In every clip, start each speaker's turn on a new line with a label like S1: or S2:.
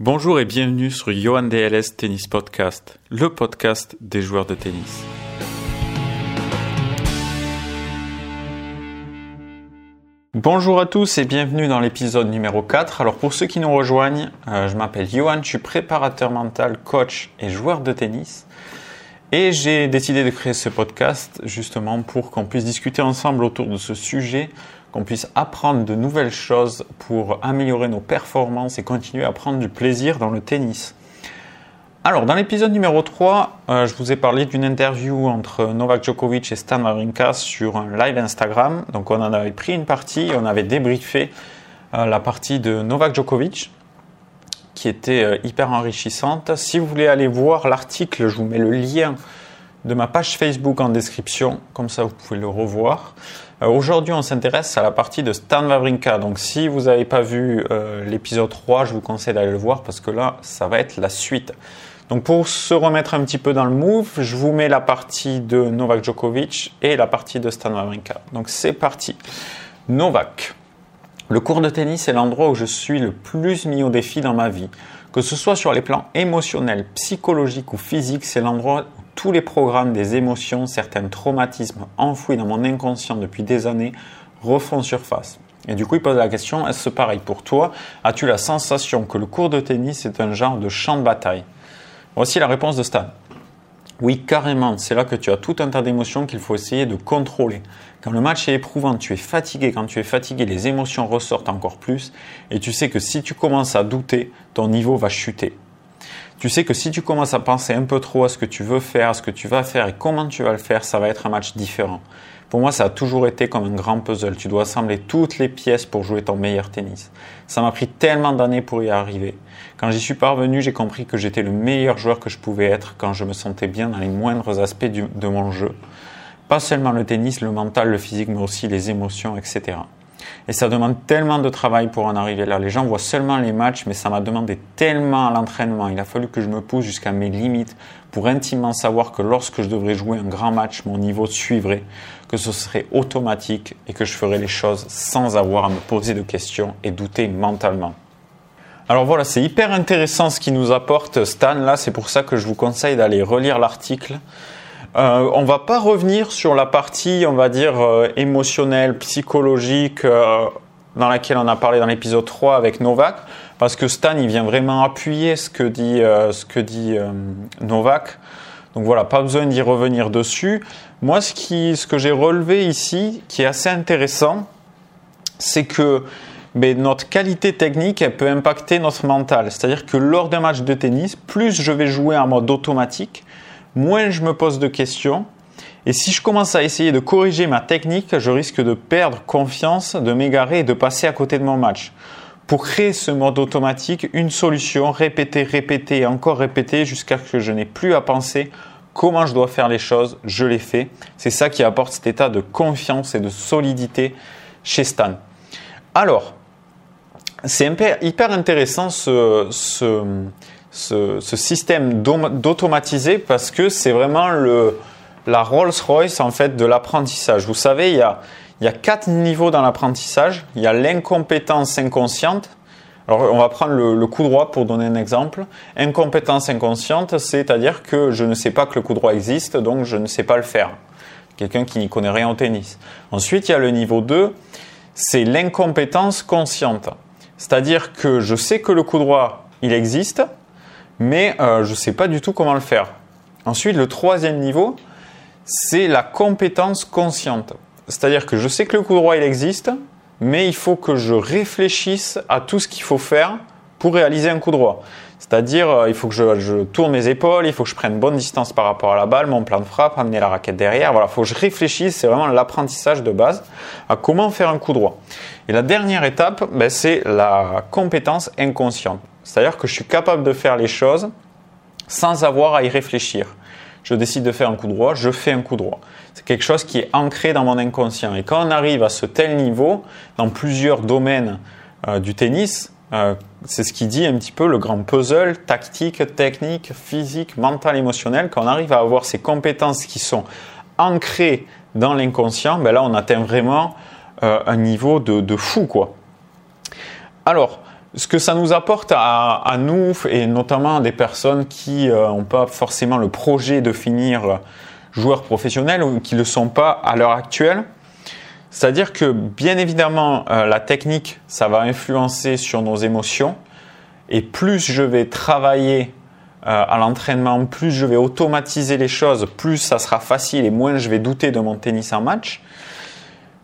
S1: Bonjour et bienvenue sur Johan DLS Tennis Podcast, le podcast des joueurs de tennis. Bonjour à tous et bienvenue dans l'épisode numéro 4. Alors pour ceux qui nous rejoignent, euh, je m'appelle Johan, je suis préparateur mental, coach et joueur de tennis. Et j'ai décidé de créer ce podcast justement pour qu'on puisse discuter ensemble autour de ce sujet qu'on puisse apprendre de nouvelles choses pour améliorer nos performances et continuer à prendre du plaisir dans le tennis. Alors, dans l'épisode numéro 3, euh, je vous ai parlé d'une interview entre Novak Djokovic et Stan Wawrinka sur un live Instagram. Donc, on en avait pris une partie et on avait débriefé euh, la partie de Novak Djokovic qui était euh, hyper enrichissante. Si vous voulez aller voir l'article, je vous mets le lien de ma page Facebook en description, comme ça vous pouvez le revoir. Euh, aujourd'hui, on s'intéresse à la partie de Stan Wawrinka. Donc, si vous n'avez pas vu euh, l'épisode 3, je vous conseille d'aller le voir parce que là, ça va être la suite. Donc, pour se remettre un petit peu dans le move, je vous mets la partie de Novak Djokovic et la partie de Stan Wawrinka. Donc, c'est parti. Novak. Le cours de tennis est l'endroit où je suis le plus mis au défi dans ma vie. Que ce soit sur les plans émotionnels, psychologiques ou physiques, c'est l'endroit où tous les programmes des émotions, certains traumatismes enfouis dans mon inconscient depuis des années refont surface. Et du coup, il pose la question, est-ce pareil pour toi? As-tu la sensation que le cours de tennis est un genre de champ de bataille? Voici la réponse de Stan. Oui, carrément, c'est là que tu as tout un tas d'émotions qu'il faut essayer de contrôler. Quand le match est éprouvant, tu es fatigué, quand tu es fatigué, les émotions ressortent encore plus, et tu sais que si tu commences à douter, ton niveau va chuter tu sais que si tu commences à penser un peu trop à ce que tu veux faire, à ce que tu vas faire et comment tu vas le faire, ça va être un match différent. Pour moi, ça a toujours été comme un grand puzzle. Tu dois assembler toutes les pièces pour jouer ton meilleur tennis. Ça m'a pris tellement d'années pour y arriver. Quand j'y suis parvenu, j'ai compris que j'étais le meilleur joueur que je pouvais être quand je me sentais bien dans les moindres aspects de mon jeu. Pas seulement le tennis, le mental, le physique, mais aussi les émotions, etc. Et ça demande tellement de travail pour en arriver là. Les gens voient seulement les matchs, mais ça m'a demandé tellement à l'entraînement. Il a fallu que je me pousse jusqu'à mes limites pour intimement savoir que lorsque je devrais jouer un grand match, mon niveau suivrait, que ce serait automatique et que je ferais les choses sans avoir à me poser de questions et douter mentalement. Alors voilà, c'est hyper intéressant ce qu'il nous apporte Stan là, c'est pour ça que je vous conseille d'aller relire l'article. Euh, on va pas revenir sur la partie, on va dire, euh, émotionnelle, psychologique, euh, dans laquelle on a parlé dans l'épisode 3 avec Novak, parce que Stan, il vient vraiment appuyer ce que dit, ce que dit Novak. Donc voilà, pas besoin d'y revenir dessus. Moi, ce, qui, ce que j'ai relevé ici, qui est assez intéressant, c'est que ben, notre qualité technique, elle peut impacter notre mental. C'est-à-dire que lors d'un match de tennis, plus je vais jouer en mode automatique, moins je me pose de questions. Et si je commence à essayer de corriger ma technique, je risque de perdre confiance, de m'égarer et de passer à côté de mon match. Pour créer ce mode automatique, une solution, répéter, répéter et encore répéter jusqu'à ce que je n'ai plus à penser comment je dois faire les choses, je les fais. C'est ça qui apporte cet état de confiance et de solidité chez Stan. Alors, c'est hyper intéressant ce, ce, ce, système d'automatiser parce que c'est vraiment le, la Rolls-Royce en fait de l'apprentissage. Vous savez, il y a, il y a quatre niveaux dans l'apprentissage. Il y a l'incompétence inconsciente. Alors, on va prendre le, le, coup droit pour donner un exemple. Incompétence inconsciente, c'est-à-dire que je ne sais pas que le coup droit existe, donc je ne sais pas le faire. Quelqu'un qui n'y connaît rien au tennis. Ensuite, il y a le niveau 2, c'est l'incompétence consciente. C'est-à-dire que je sais que le coup droit, il existe, mais euh, je ne sais pas du tout comment le faire. Ensuite, le troisième niveau, c'est la compétence consciente. C'est-à-dire que je sais que le coup droit, il existe, mais il faut que je réfléchisse à tout ce qu'il faut faire pour réaliser un coup droit. C'est-à-dire, euh, il faut que je, tourne mes épaules, il faut que je prenne bonne distance par rapport à la balle, mon plan de frappe, amener la raquette derrière. Voilà, il faut que je réfléchisse, c'est vraiment l'apprentissage de base à comment faire un coup droit. Et la dernière étape, ben, c'est la compétence inconsciente. C'est-à-dire que je suis capable de faire les choses sans avoir à y réfléchir. Je décide de faire un coup droit, je fais un coup droit. C'est quelque chose qui est ancré dans mon inconscient. Et quand on arrive à ce tel niveau, dans plusieurs domaines euh, du tennis, euh, c'est ce qui dit un petit peu le grand puzzle tactique, technique, physique, mental, émotionnel. Quand on arrive à avoir ces compétences qui sont ancrées dans l'inconscient, ben là on atteint vraiment euh, un niveau de, de, fou quoi. Alors, ce que ça nous apporte à, nous et notamment des personnes qui n'ont pas forcément le projet de finir joueur professionnel ou qui ne le sont pas à l'heure actuelle, c'est-à-dire que bien évidemment, euh, la technique, ça va influencer sur nos émotions. Et plus je vais travailler euh, à l'entraînement, plus je vais automatiser les choses, plus ça sera facile et moins je vais douter de mon tennis en match.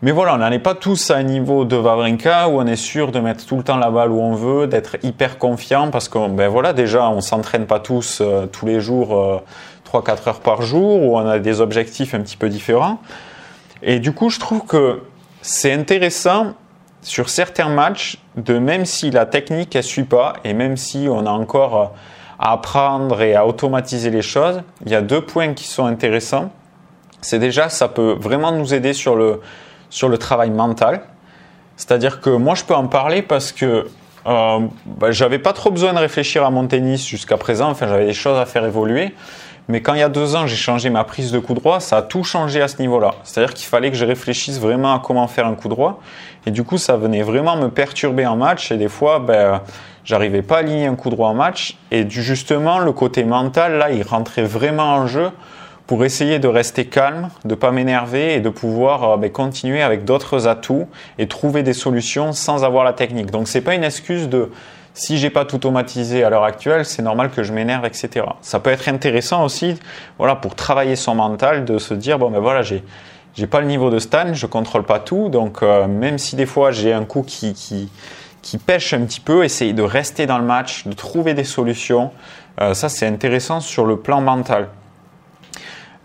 S1: Mais voilà, on n'en est pas tous à un niveau de Vavrinka où on est sûr de mettre tout le temps la balle où on veut, d'être hyper confiant parce que ben voilà, déjà on s'entraîne pas tous euh, tous les jours 3-4 heures par jour où on a des objectifs un petit peu différents. Et du coup, je trouve que c'est intéressant sur certains matchs de même si la technique ne suit pas et même si on a encore à apprendre et à automatiser les choses, il y a deux points qui sont intéressants. C'est déjà, ça peut vraiment nous aider sur le, sur le travail mental. C'est-à-dire que moi, je peux en parler parce que euh, bah, j'avais pas trop besoin de réfléchir à mon tennis jusqu'à présent. Enfin, j'avais des choses à faire évoluer. Mais quand il y a deux ans, j'ai changé ma prise de coup droit, ça a tout changé à ce niveau-là. C'est-à-dire qu'il fallait que je réfléchisse vraiment à comment faire un coup droit. Et du coup, ça venait vraiment me perturber en match. Et des fois, ben, j'arrivais pas à aligner un coup droit en match. Et justement, le côté mental, là, il rentrait vraiment en jeu pour essayer de rester calme, de pas m'énerver et de pouvoir euh, ben, continuer avec d'autres atouts et trouver des solutions sans avoir la technique. Donc, c'est pas une excuse de si j'ai pas tout automatisé à l'heure actuelle, c'est normal que je m'énerve, etc. Ça peut être intéressant aussi, voilà, pour travailler son mental, de se dire bon ben voilà, j'ai j'ai pas le niveau de Stan, je contrôle pas tout, donc euh, même si des fois j'ai un coup qui, qui qui pêche un petit peu, essayer de rester dans le match, de trouver des solutions. Euh, ça, c'est intéressant sur le plan mental.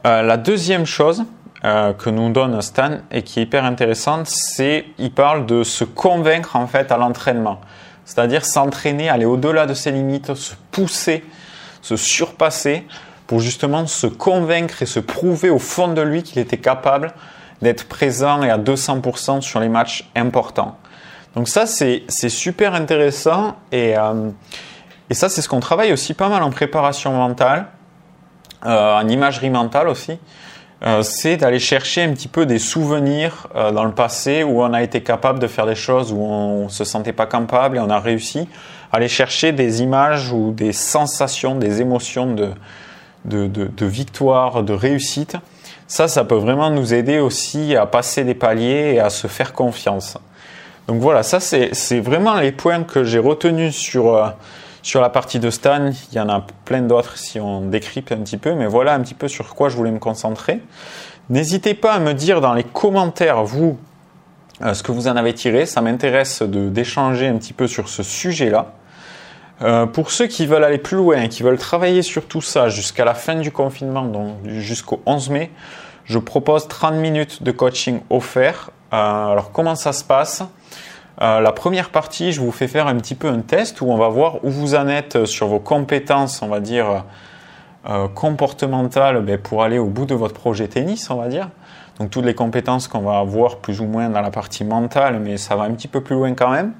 S1: Euh, la deuxième chose que nous donne Stan et qui est hyper intéressante, c'est il parle de se convaincre en fait à l'entraînement. C'est-à-dire s'entraîner, aller au-delà de ses limites, se pousser, se surpasser pour justement se convaincre et se prouver au fond de lui qu'il était capable d'être présent et à 200% sur les matchs importants. Donc ça, c'est super intéressant et, euh, et ça, c'est ce qu'on travaille aussi pas mal en préparation mentale, euh, en imagerie mentale aussi. Euh, c'est d'aller chercher un petit peu des souvenirs euh, dans le passé où on a été capable de faire des choses où on se sentait pas capable et on a réussi. Aller chercher des images ou des sensations, des émotions de, de, de, de victoire, de réussite. Ça, ça peut vraiment nous aider aussi à passer des paliers et à se faire confiance. Donc voilà, ça c'est vraiment les points que j'ai retenus sur euh, sur la partie de Stan, il y en a plein d'autres si on décrypte un petit peu, mais voilà un petit peu sur quoi je voulais me concentrer. N'hésitez pas à me dire dans les commentaires, vous, euh, ce que vous en avez tiré. Ça m'intéresse d'échanger un petit peu sur ce sujet-là. Euh, pour ceux qui veulent aller plus loin, qui veulent travailler sur tout ça jusqu'à la fin du confinement, donc jusqu'au 11 mai, je propose 30 minutes de coaching offert. Euh, alors comment ça se passe? Euh, la première partie, je vous fais faire un petit peu un test où on va voir où vous en êtes sur vos compétences, on va dire, euh, comportementales ben, pour aller au bout de votre projet tennis, on va dire. Donc toutes les compétences qu'on va avoir plus ou moins dans la partie mentale, mais ça va un petit peu plus loin quand même.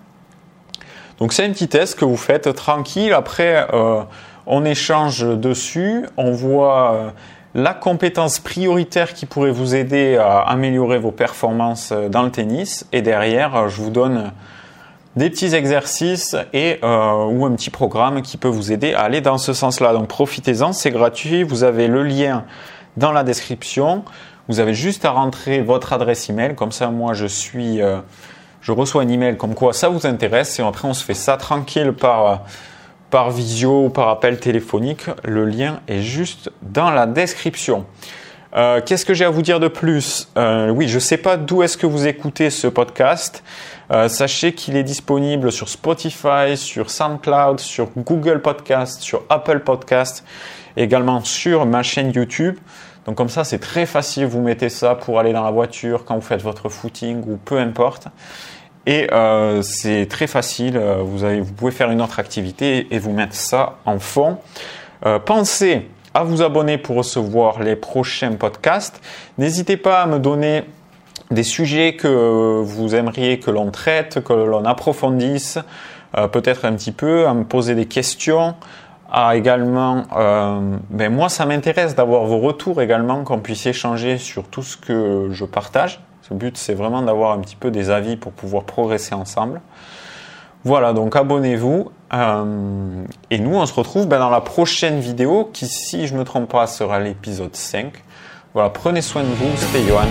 S1: Donc c'est un petit test que vous faites tranquille. Après, euh, on échange dessus, on voit la compétence prioritaire qui pourrait vous aider à améliorer vos performances euh, dans le tennis. Et derrière, euh, je vous donne des petits exercices et euh, ou un petit programme qui peut vous aider à aller dans ce sens-là. Donc profitez-en, c'est gratuit. Vous avez le lien dans la description. Vous avez juste à rentrer votre adresse email. Comme ça, moi, je suis, je reçois un email comme quoi ça vous intéresse. Et après, on se fait ça tranquille par par visio ou par appel téléphonique. Le lien est juste dans la description. Euh, qu'est-ce que j'ai à vous dire de plus? Euh, Oui, je ne sais pas d'où est-ce que vous écoutez ce podcast. Euh, sachez qu'il est disponible sur Spotify, sur SoundCloud, sur Google Podcast, sur Apple Podcast, également sur ma chaîne YouTube. Donc comme ça, c'est très facile. Vous mettez ça pour aller dans la voiture quand vous faites votre footing ou peu importe. Et euh, c'est très facile, euh, vous, pouvez faire une autre activité et vous mettre ça en fond. Euh, pensez à vous abonner pour recevoir les prochains podcasts. N'hésitez pas à me donner des sujets que vous aimeriez que l'on traite, que l'on approfondisse, peut-être un petit peu, à me poser des questions. À également, ben moi ça m'intéresse d'avoir vos retours également, qu'on puisse échanger sur tout ce que je partage. Le but, c'est vraiment d'avoir un petit peu des avis pour pouvoir progresser ensemble. Voilà, donc abonnez-vous. Euh, et nous, on se retrouve ben, dans la prochaine vidéo qui, si je ne me trompe pas, sera l'épisode 5. Voilà, prenez soin de vous, c'était Johan.